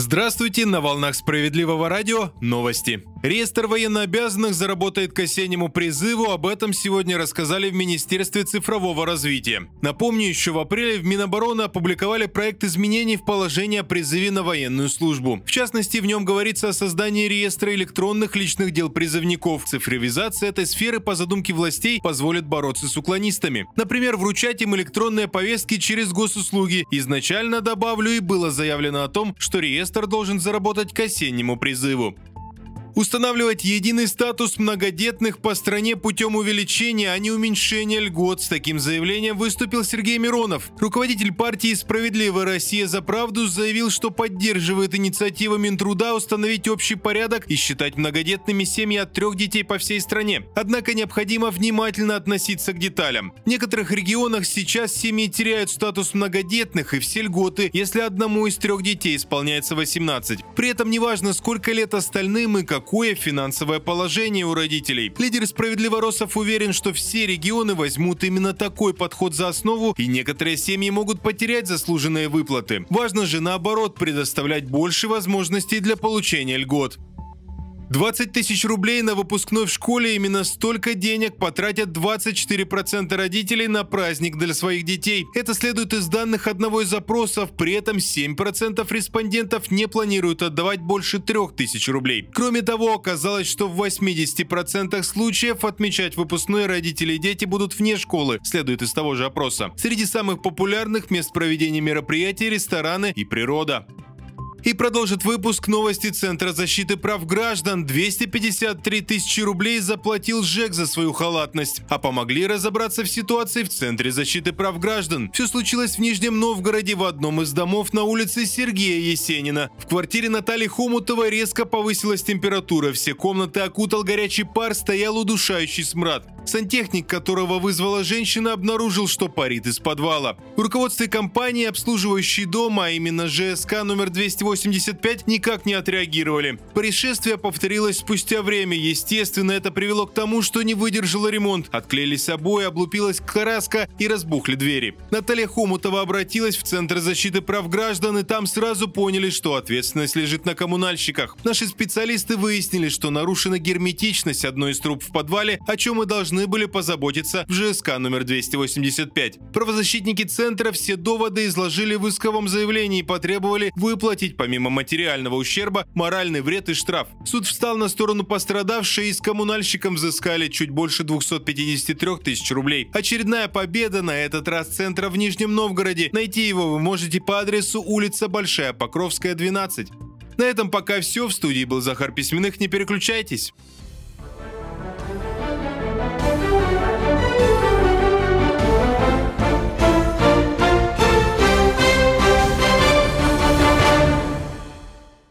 Здравствуйте, на волнах справедливого радио новости. Реестр военнообязанных заработает к осеннему призыву, об этом сегодня рассказали в Министерстве цифрового развития. Напомню, еще в апреле в Минобороны опубликовали проект изменений в положение о призыве на военную службу. В частности, в нем говорится о создании реестра электронных личных дел призывников. Цифровизация этой сферы по задумке властей позволит бороться с уклонистами. Например, вручать им электронные повестки через госуслуги. Изначально, добавлю, и было заявлено о том, что реестр должен заработать к осеннему призыву. Устанавливать единый статус многодетных по стране путем увеличения, а не уменьшения льгот. С таким заявлением выступил Сергей Миронов. Руководитель партии «Справедливая Россия за правду» заявил, что поддерживает инициативу Минтруда установить общий порядок и считать многодетными семьи от трех детей по всей стране. Однако необходимо внимательно относиться к деталям. В некоторых регионах сейчас семьи теряют статус многодетных и все льготы, если одному из трех детей исполняется 18. При этом неважно, сколько лет остальным и как какое финансовое положение у родителей. Лидер справедливоросов уверен, что все регионы возьмут именно такой подход за основу, и некоторые семьи могут потерять заслуженные выплаты. Важно же наоборот предоставлять больше возможностей для получения льгот. 20 тысяч рублей на выпускной в школе именно столько денег потратят 24% родителей на праздник для своих детей. Это следует из данных одного из запросов, при этом 7% респондентов не планируют отдавать больше 3000 рублей. Кроме того, оказалось, что в 80% случаев отмечать выпускной родители и дети будут вне школы, следует из того же опроса. Среди самых популярных мест проведения мероприятий – рестораны и природа. И продолжит выпуск новости Центра защиты прав граждан. 253 тысячи рублей заплатил ЖЭК за свою халатность. А помогли разобраться в ситуации в Центре защиты прав граждан. Все случилось в Нижнем Новгороде в одном из домов на улице Сергея Есенина. В квартире Натальи Хомутова резко повысилась температура. Все комнаты окутал горячий пар, стоял удушающий смрад. Сантехник, которого вызвала женщина, обнаружил, что парит из подвала. В руководстве компании, обслуживающей дом, а именно ЖСК номер 285, никак не отреагировали. Происшествие повторилось спустя время. Естественно, это привело к тому, что не выдержало ремонт. Отклеились обои, облупилась краска и разбухли двери. Наталья Хомутова обратилась в Центр защиты прав граждан, и там сразу поняли, что ответственность лежит на коммунальщиках. Наши специалисты выяснили, что нарушена герметичность одной из труб в подвале, о чем мы должны должны были позаботиться в ЖСК номер 285. Правозащитники центра все доводы изложили в исковом заявлении и потребовали выплатить помимо материального ущерба моральный вред и штраф. Суд встал на сторону пострадавшей и с коммунальщиком взыскали чуть больше 253 тысяч рублей. Очередная победа на этот раз центра в Нижнем Новгороде. Найти его вы можете по адресу улица Большая Покровская, 12. На этом пока все. В студии был Захар Письменных. Не переключайтесь.